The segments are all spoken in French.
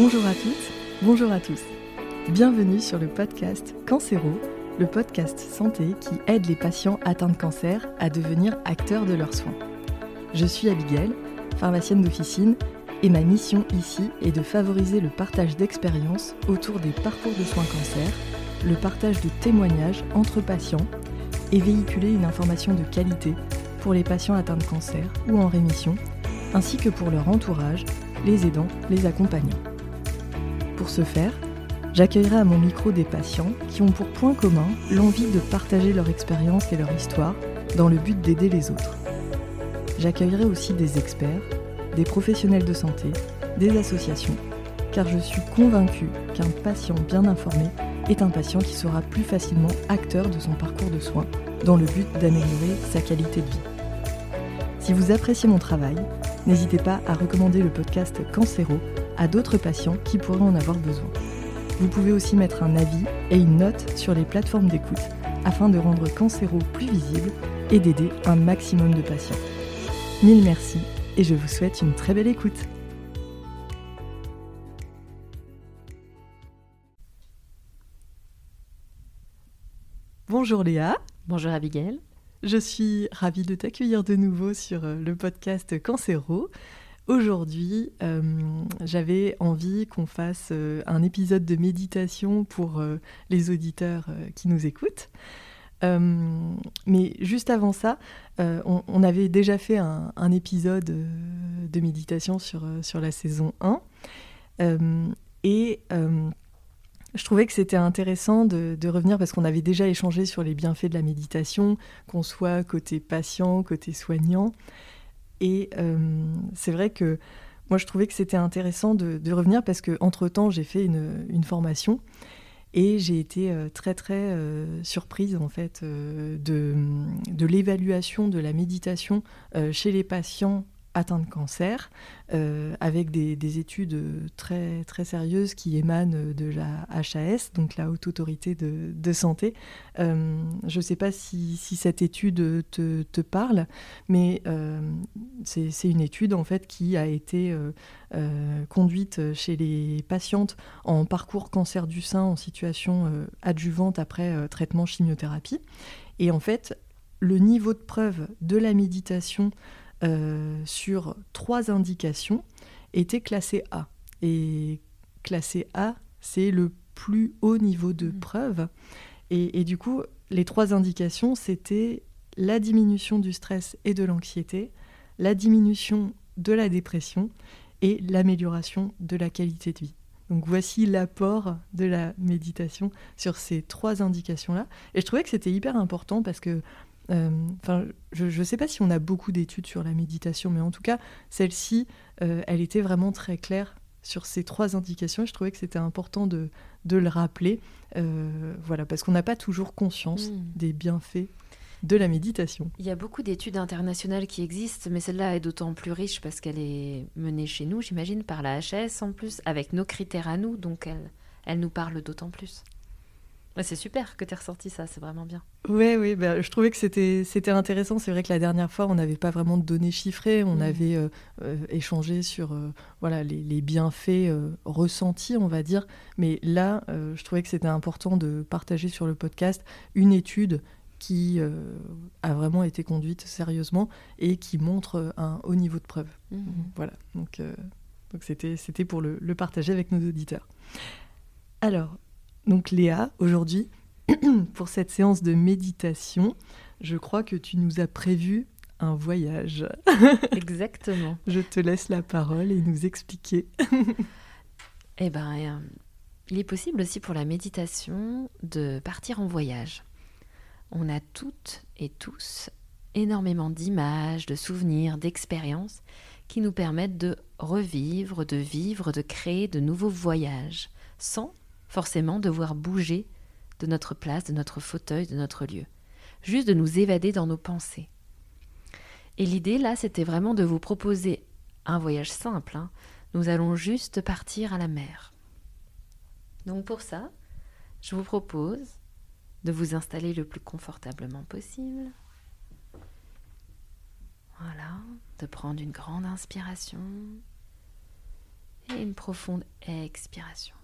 Bonjour à toutes, bonjour à tous. Bienvenue sur le podcast Cancéro, le podcast santé qui aide les patients atteints de cancer à devenir acteurs de leurs soins. Je suis Abigail, pharmacienne d'officine, et ma mission ici est de favoriser le partage d'expériences autour des parcours de soins cancer, le partage de témoignages entre patients et véhiculer une information de qualité pour les patients atteints de cancer ou en rémission, ainsi que pour leur entourage, les aidants, les accompagnants. Pour ce faire, j'accueillerai à mon micro des patients qui ont pour point commun l'envie de partager leur expérience et leur histoire dans le but d'aider les autres. J'accueillerai aussi des experts, des professionnels de santé, des associations, car je suis convaincue qu'un patient bien informé est un patient qui sera plus facilement acteur de son parcours de soins dans le but d'améliorer sa qualité de vie. Si vous appréciez mon travail, n'hésitez pas à recommander le podcast Cancéro à d'autres patients qui pourraient en avoir besoin. Vous pouvez aussi mettre un avis et une note sur les plateformes d'écoute afin de rendre Cancéro plus visible et d'aider un maximum de patients. Mille merci et je vous souhaite une très belle écoute. Bonjour Léa. Bonjour Abigail. Je suis ravie de t'accueillir de nouveau sur euh, le podcast Cancéro. Aujourd'hui, euh, j'avais envie qu'on fasse euh, un épisode de méditation pour les auditeurs qui nous écoutent. mais juste avant ça, on, avait déjà fait un, épisode de méditation sur, sur la saison 1. et je trouvais que c'était intéressant de, revenir parce qu'on avait déjà échangé sur les bienfaits de la méditation, qu'on soit côté patient, côté soignant. Et euh, c'est vrai que moi, je trouvais que c'était intéressant de, revenir parce qu'entre-temps, j'ai fait une, formation et j'ai été euh, très, très euh, surprise en fait de, de l'évaluation de la méditation chez les patients atteint de cancer, euh, avec des, études très, très sérieuses qui émanent de la HAS, donc la Haute Autorité de, Santé. Euh, je ne sais pas si, cette étude te, parle, mais euh, c'est une étude en fait qui a été conduite chez les patientes en parcours cancer du sein en situation adjuvante après traitement chimiothérapie. Et en fait, le niveau de preuve de la méditation euh, sur trois indications était classé A. Et classé A, c'est le plus haut niveau de mmh. preuve. Et, du coup, les trois indications, c'était la diminution du stress et de l'anxiété, la diminution de la dépression et l'amélioration de la qualité de vie. Donc voici l'apport de la méditation sur ces trois indications-là. Et je trouvais que c'était hyper important parce que enfin, je ne sais pas si on a beaucoup d'études sur la méditation, mais en tout cas, celle-ci, euh, elle était vraiment très claire sur ces trois indications. Et je trouvais que c'était important de, de, le rappeler, euh, voilà, parce qu'on n'a pas toujours conscience hmm. des bienfaits de la méditation. Il y a beaucoup d'études internationales qui existent, mais celle-là est d'autant plus riche parce qu'elle est menée chez nous, j'imagine, par la HS en plus, avec nos critères à nous, donc elle, elle nous parle d'autant plus c'est super que tu aies ressorti ça, c'est vraiment bien. Oui, oui, bah, je trouvais que c'était, c'était intéressant. C'est vrai que la dernière fois, on n'avait pas vraiment de données chiffrées. On mm. avait euh, euh, échangé sur euh, voilà, les, bienfaits ressentis, on va dire. Mais là, je trouvais que c'était important de partager sur le podcast une étude qui a vraiment été conduite sérieusement et qui montre un haut niveau de preuve. Mm. Voilà, donc, donc c'était, c'était pour le, le partager avec nos auditeurs. Alors, donc Léa, aujourd'hui, pour cette séance de méditation, je crois que tu nous as prévu un voyage. Exactement. je te laisse la parole et nous expliquer. eh bien, euh, il est possible aussi pour la méditation de partir en voyage. On a toutes et tous énormément d'images, de souvenirs, d'expériences qui nous permettent de revivre, de vivre, de créer de nouveaux voyages sans forcément devoir bouger de notre place, de notre fauteuil, de notre lieu. Juste de nous évader dans nos pensées. Et l'idée là, c'était vraiment de vous proposer un voyage simple. Hein. Nous allons juste partir à la mer. Donc pour ça, je vous propose de vous installer le plus confortablement possible. Voilà, de prendre une grande inspiration Et une profonde expiration.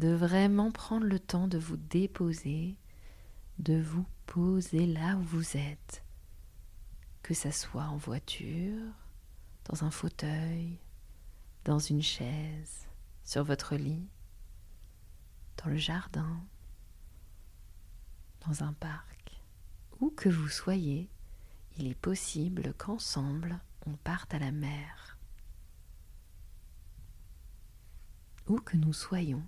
De vraiment prendre le temps de vous déposer, de vous poser là où vous êtes, que ça soit en voiture, dans un fauteuil, dans une chaise, sur votre lit, dans le jardin, dans un parc, où que vous soyez, il est possible qu'ensemble on parte à la mer. Où que nous soyons,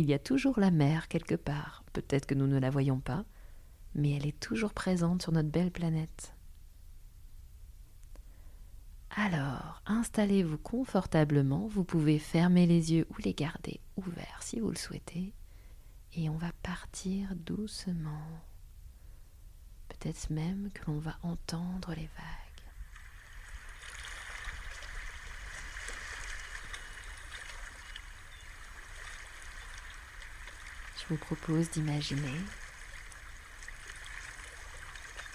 il y a toujours la mer quelque part. Peut-être que nous ne la voyons pas, mais elle est toujours présente sur notre belle planète. Alors, installez-vous confortablement, vous pouvez fermer les yeux ou les garder ouverts si vous le souhaitez, et on va partir doucement. Peut-être même que l'on va entendre les vagues. Je vous propose d'imaginer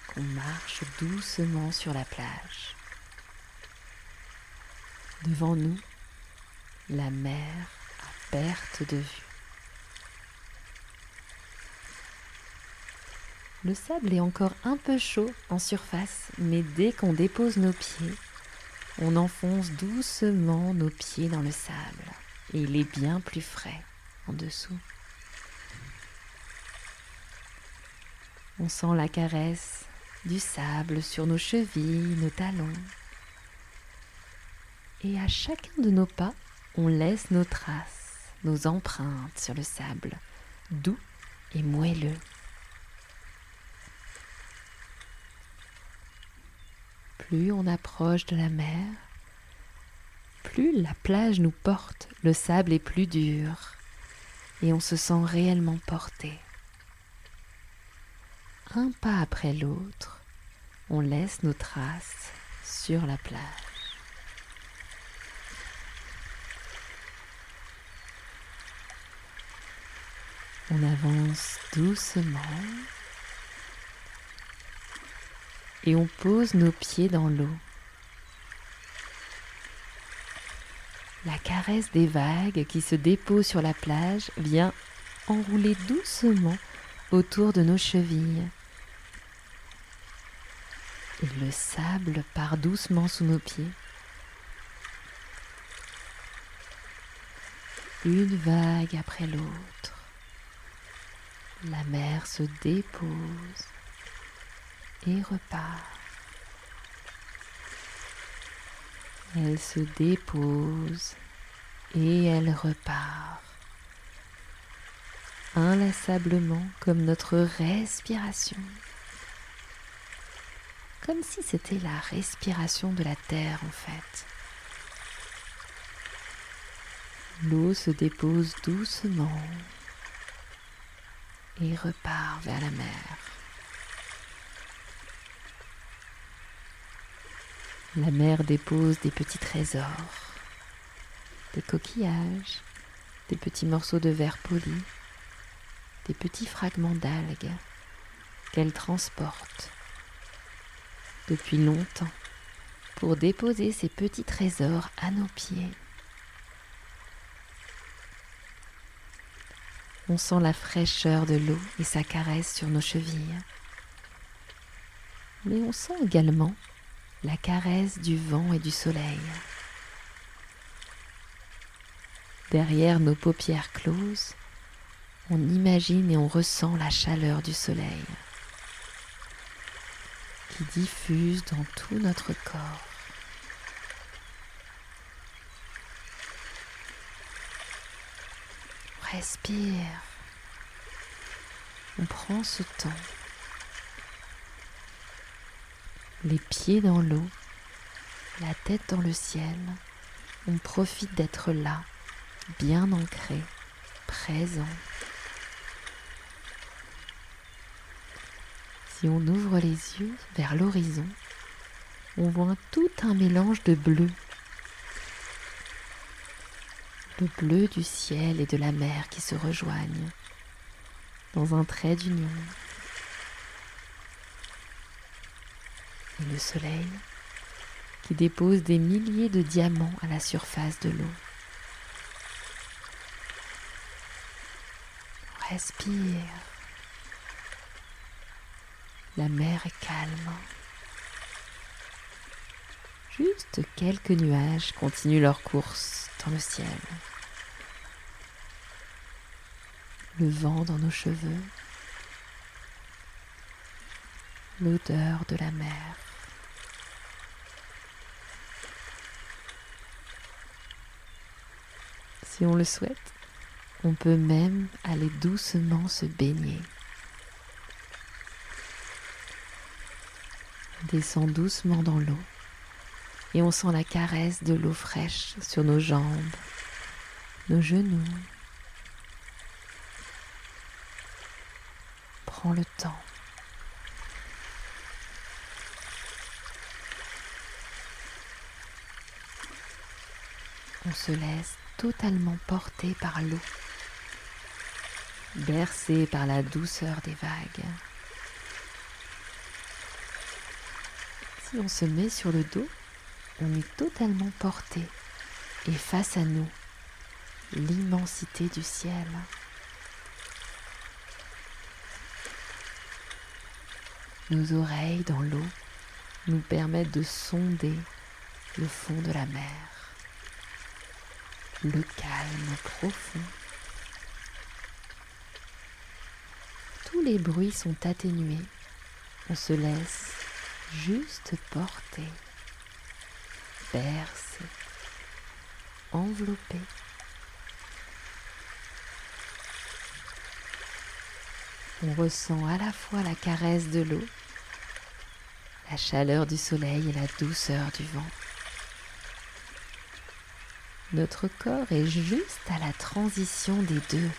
qu'on marche doucement sur la plage. Devant nous, la mer à perte de vue. Le sable est encore un peu chaud en surface, mais dès qu'on dépose nos pieds, on enfonce doucement nos pieds dans le sable et il est bien plus frais en dessous. On sent la caresse du sable sur nos chevilles, nos talons. Et à chacun de nos pas, on laisse nos traces, nos empreintes sur le sable, doux et moelleux. Plus on approche de la mer, plus la plage nous porte, le sable est plus dur et on se sent réellement porté un pas après l'autre, on laisse nos traces sur la plage. On avance doucement et on pose nos pieds dans l'eau. La caresse des vagues qui se déposent sur la plage vient enrouler doucement autour de nos chevilles le sable part doucement sous nos pieds. Une vague après l'autre, la mer se dépose et repart. Elle se dépose et elle repart. Inlassablement comme notre respiration comme si c'était la respiration de la terre en fait. L'eau se dépose doucement et repart vers la mer. La mer dépose des petits trésors, des coquillages, des petits morceaux de verre poli, des petits fragments d'algues qu'elle transporte depuis longtemps pour déposer ces petits trésors à nos pieds. On sent la fraîcheur de l'eau et sa caresse sur nos chevilles. Mais on sent également la caresse du vent et du soleil. Derrière nos paupières closes, on imagine et on ressent la chaleur du soleil qui diffuse dans tout notre corps. respire. On prend ce temps. Les pieds dans l'eau, la tête dans le ciel. On profite d'être là, bien ancré, présent. On ouvre les yeux vers l'horizon, on voit tout un mélange de bleu. Le bleu du ciel et de la mer qui se rejoignent dans un trait d'union. Et le soleil qui dépose des milliers de diamants à la surface de l'eau. Respire. La mer est calme. Juste quelques nuages continuent leur course dans le ciel. Le vent dans nos cheveux. L'odeur de la mer. Si on le souhaite, on peut même aller doucement se baigner. Descend doucement dans l'eau et on sent la caresse de l'eau fraîche sur nos jambes, nos genoux. Prends le temps. On se laisse totalement porté par l'eau, bercé par la douceur des vagues. On se met sur le dos, on est totalement porté et face à nous, l'immensité du ciel. Nos oreilles dans l'eau nous permettent de sonder le fond de la mer le calme profond. Tous les bruits sont atténués. On se laisse juste porter, bercer, envelopper. On ressent à la fois la caresse de l'eau, la chaleur du soleil et la douceur du vent. Notre corps est juste à la transition des deux,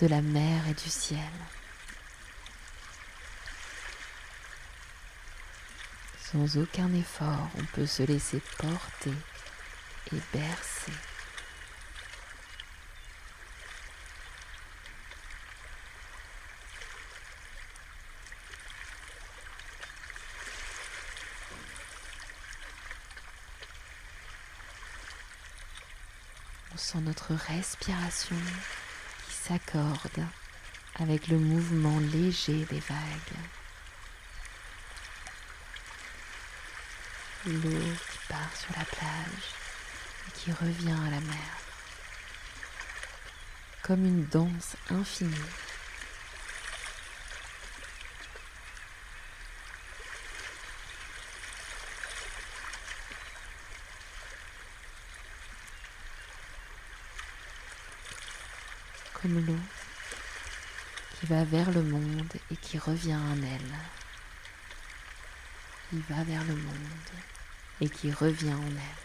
de la mer et du ciel. Sans aucun effort, on peut se laisser porter et bercer. sent notre respiration qui s'accorde avec le mouvement léger des vagues. L'eau qui part sur la plage et qui revient à la mer, comme une danse infinie. comme l'eau qui va vers le monde et qui revient en elle. Il va vers le monde et qui revient en elle.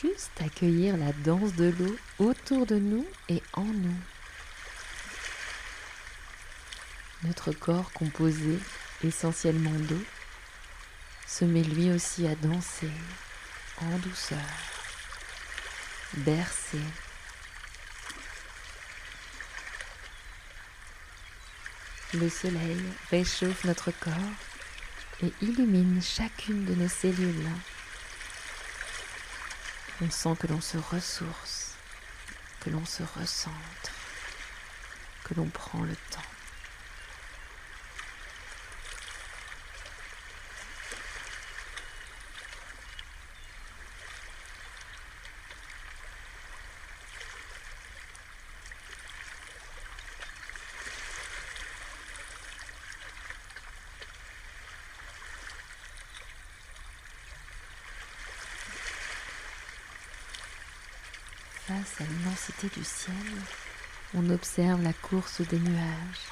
Juste accueillir la danse de l'eau autour de nous et en nous. Notre corps composé essentiellement d'eau se met lui aussi à danser en douceur bercé. Le soleil réchauffe notre corps et illumine chacune de nos cellules. On sent que l'on se ressource, que l'on se recentre, que l'on prend le temps. À l'immensité du ciel, on observe la course des nuages.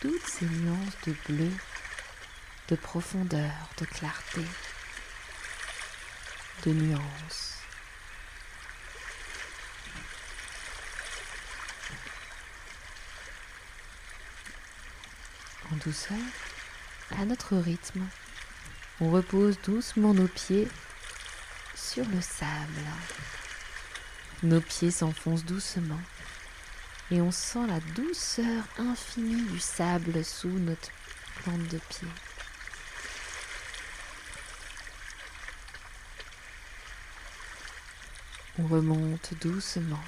Toutes ces nuances de bleu, de profondeur, de clarté, de nuances. En douceur, à notre rythme, on repose doucement nos pieds sur le sable. Nos pieds s'enfoncent doucement Et on sent la douceur infinie du sable sous notre plante de pied. On remonte doucement.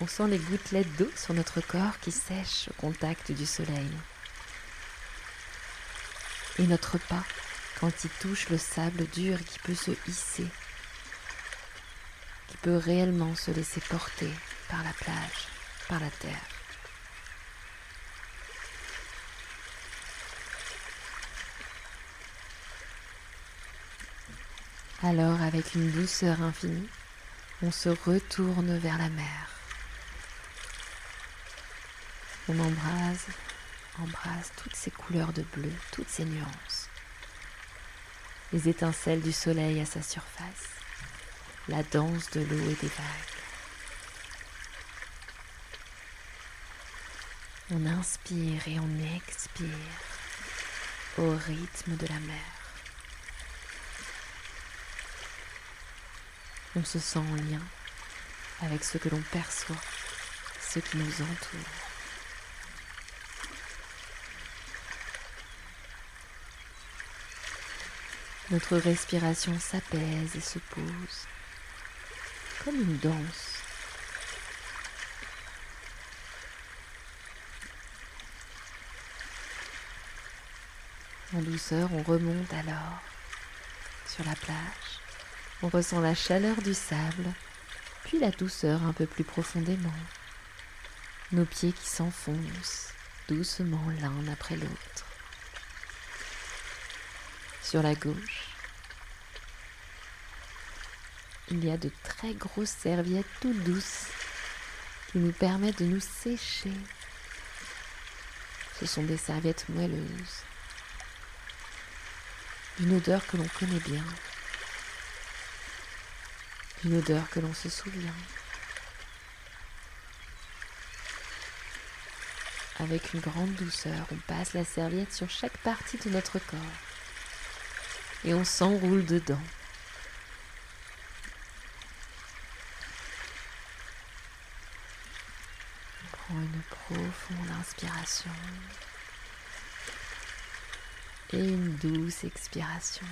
On sent les gouttelettes d'eau sur notre corps qui sèchent au contact du soleil. Et notre pas quand il touche le sable dur qui peut se hisser, qui peut réellement se laisser porter par la plage, par la terre. Alors, avec une douceur infinie, on se retourne vers la mer. On embrase, embrase toutes ces couleurs de bleu, toutes ces nuances. Les étincelles du soleil à sa surface, la danse de l'eau et des vagues. On inspire et on expire au rythme de la mer. On se sent en lien avec ce que l'on perçoit, ce qui nous entoure. Notre respiration s'apaise et se pose comme une danse. En douceur, on remonte alors sur la plage. On ressent la chaleur du sable, puis la douceur un peu plus profondément. Nos pieds qui s'enfoncent doucement l'un après l'autre sur la gauche. Il y a de très grosses serviettes toutes douces qui nous permettent de nous sécher. Ce sont des serviettes moelleuses, d'une odeur que l'on connaît bien, d'une odeur que l'on se souvient. Avec une grande douceur, on passe la serviette sur chaque partie de notre corps et on s'enroule dedans. On prend une profonde inspiration et une douce expiration.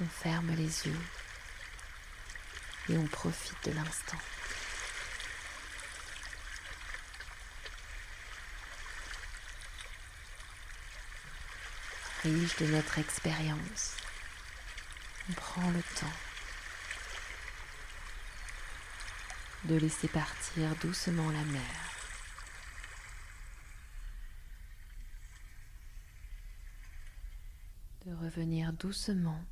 On ferme les yeux et on profite de l'instant. Riche de notre expérience. On prend le temps de laisser partir doucement la mer. De revenir doucement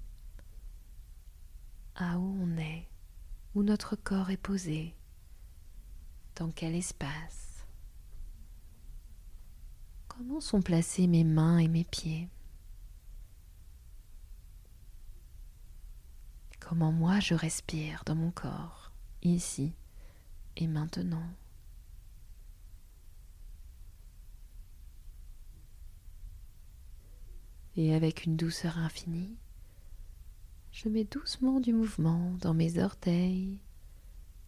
à où on est, où notre corps est posé, dans quel espace. Comment sont placées mes mains et mes pieds? Comment moi je respire dans mon corps, ici et maintenant. Et avec une douceur infinie, je mets doucement du mouvement dans mes orteils,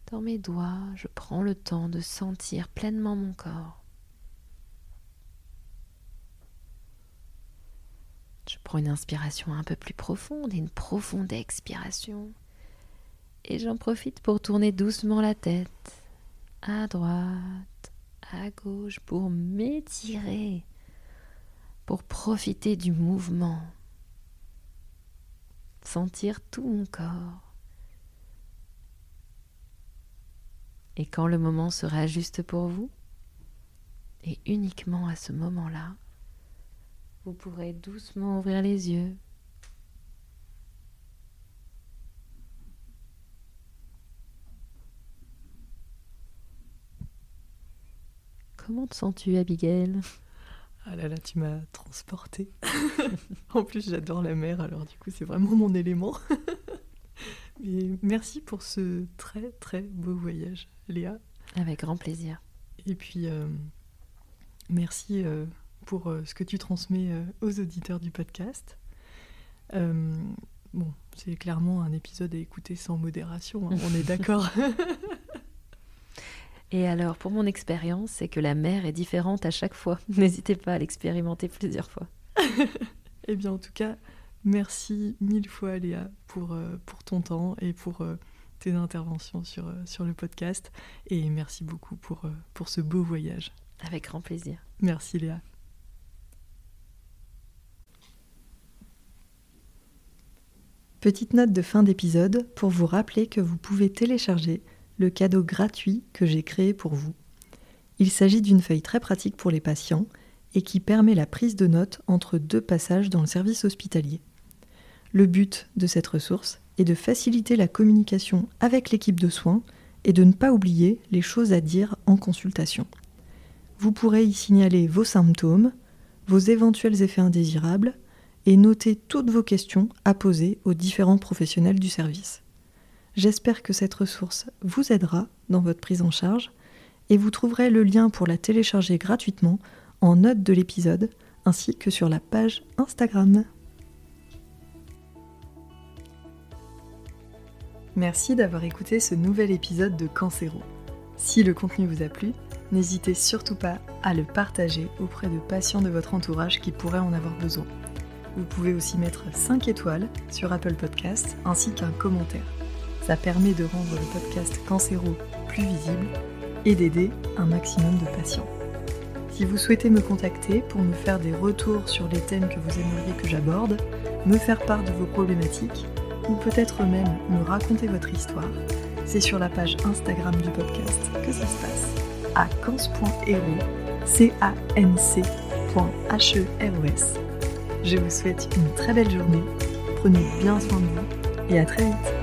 dans mes doigts, je prends le temps de sentir pleinement mon corps. Je prends une inspiration un peu plus profonde une profonde expiration. Et j'en profite pour tourner doucement la tête à droite, à gauche pour m'étirer, pour profiter du mouvement, sentir tout mon corps. Et quand le moment sera juste pour vous, et uniquement à ce moment-là, vous pourrez doucement ouvrir les yeux. Comment te sens-tu, Abigail? Ah là là, tu m'as transportée. en plus, j'adore la mer, alors du coup, c'est vraiment mon élément. Mais merci pour ce très très beau voyage, Léa. Avec grand plaisir. Et puis, euh, merci euh, pour euh, ce que tu transmets euh, aux auditeurs du podcast. Euh, bon, c'est clairement un épisode à écouter sans modération, hein, on est d'accord. Et alors, pour mon expérience, c'est que la mer est différente à chaque fois. N'hésitez pas à l'expérimenter plusieurs fois. eh bien, en tout cas, merci mille fois, Léa, pour, euh, pour ton temps et pour euh, tes interventions sur, euh, sur le podcast. Et merci beaucoup pour, pour ce beau voyage. Avec grand plaisir. Merci, Léa. Petite note de fin d'épisode pour vous rappeler que vous pouvez télécharger le cadeau gratuit que j'ai créé pour vous. Il s'agit d'une feuille très pratique pour les patients et qui permet la prise de notes entre deux passages dans le service hospitalier. Le but de cette ressource est de faciliter la communication avec l'équipe de soins et de ne pas oublier les choses à dire en consultation. Vous pourrez y signaler vos symptômes, vos éventuels effets indésirables et noter toutes vos questions à poser aux différents professionnels du service. J'espère que cette ressource vous aidera dans votre prise en charge et vous trouverez le lien pour la télécharger gratuitement en note de l'épisode ainsi que sur la page Instagram. Merci d'avoir écouté ce nouvel épisode de Cancéro. Si le contenu vous a plu, n'hésitez surtout pas à le partager auprès de patients de votre entourage qui pourraient en avoir besoin. Vous pouvez aussi mettre 5 étoiles sur Apple Podcasts ainsi qu'un commentaire. Ça permet de rendre le podcast Cancéro plus visible et d'aider un maximum de patients. Si vous souhaitez me contacter pour me faire des retours sur les thèmes que vous aimeriez que j'aborde, me faire part de vos problématiques, ou peut-être même me raconter votre histoire, c'est sur la page Instagram du podcast que ça se passe, à cans.hero, c a n c Je vous souhaite une très belle journée, prenez bien soin de vous et à très vite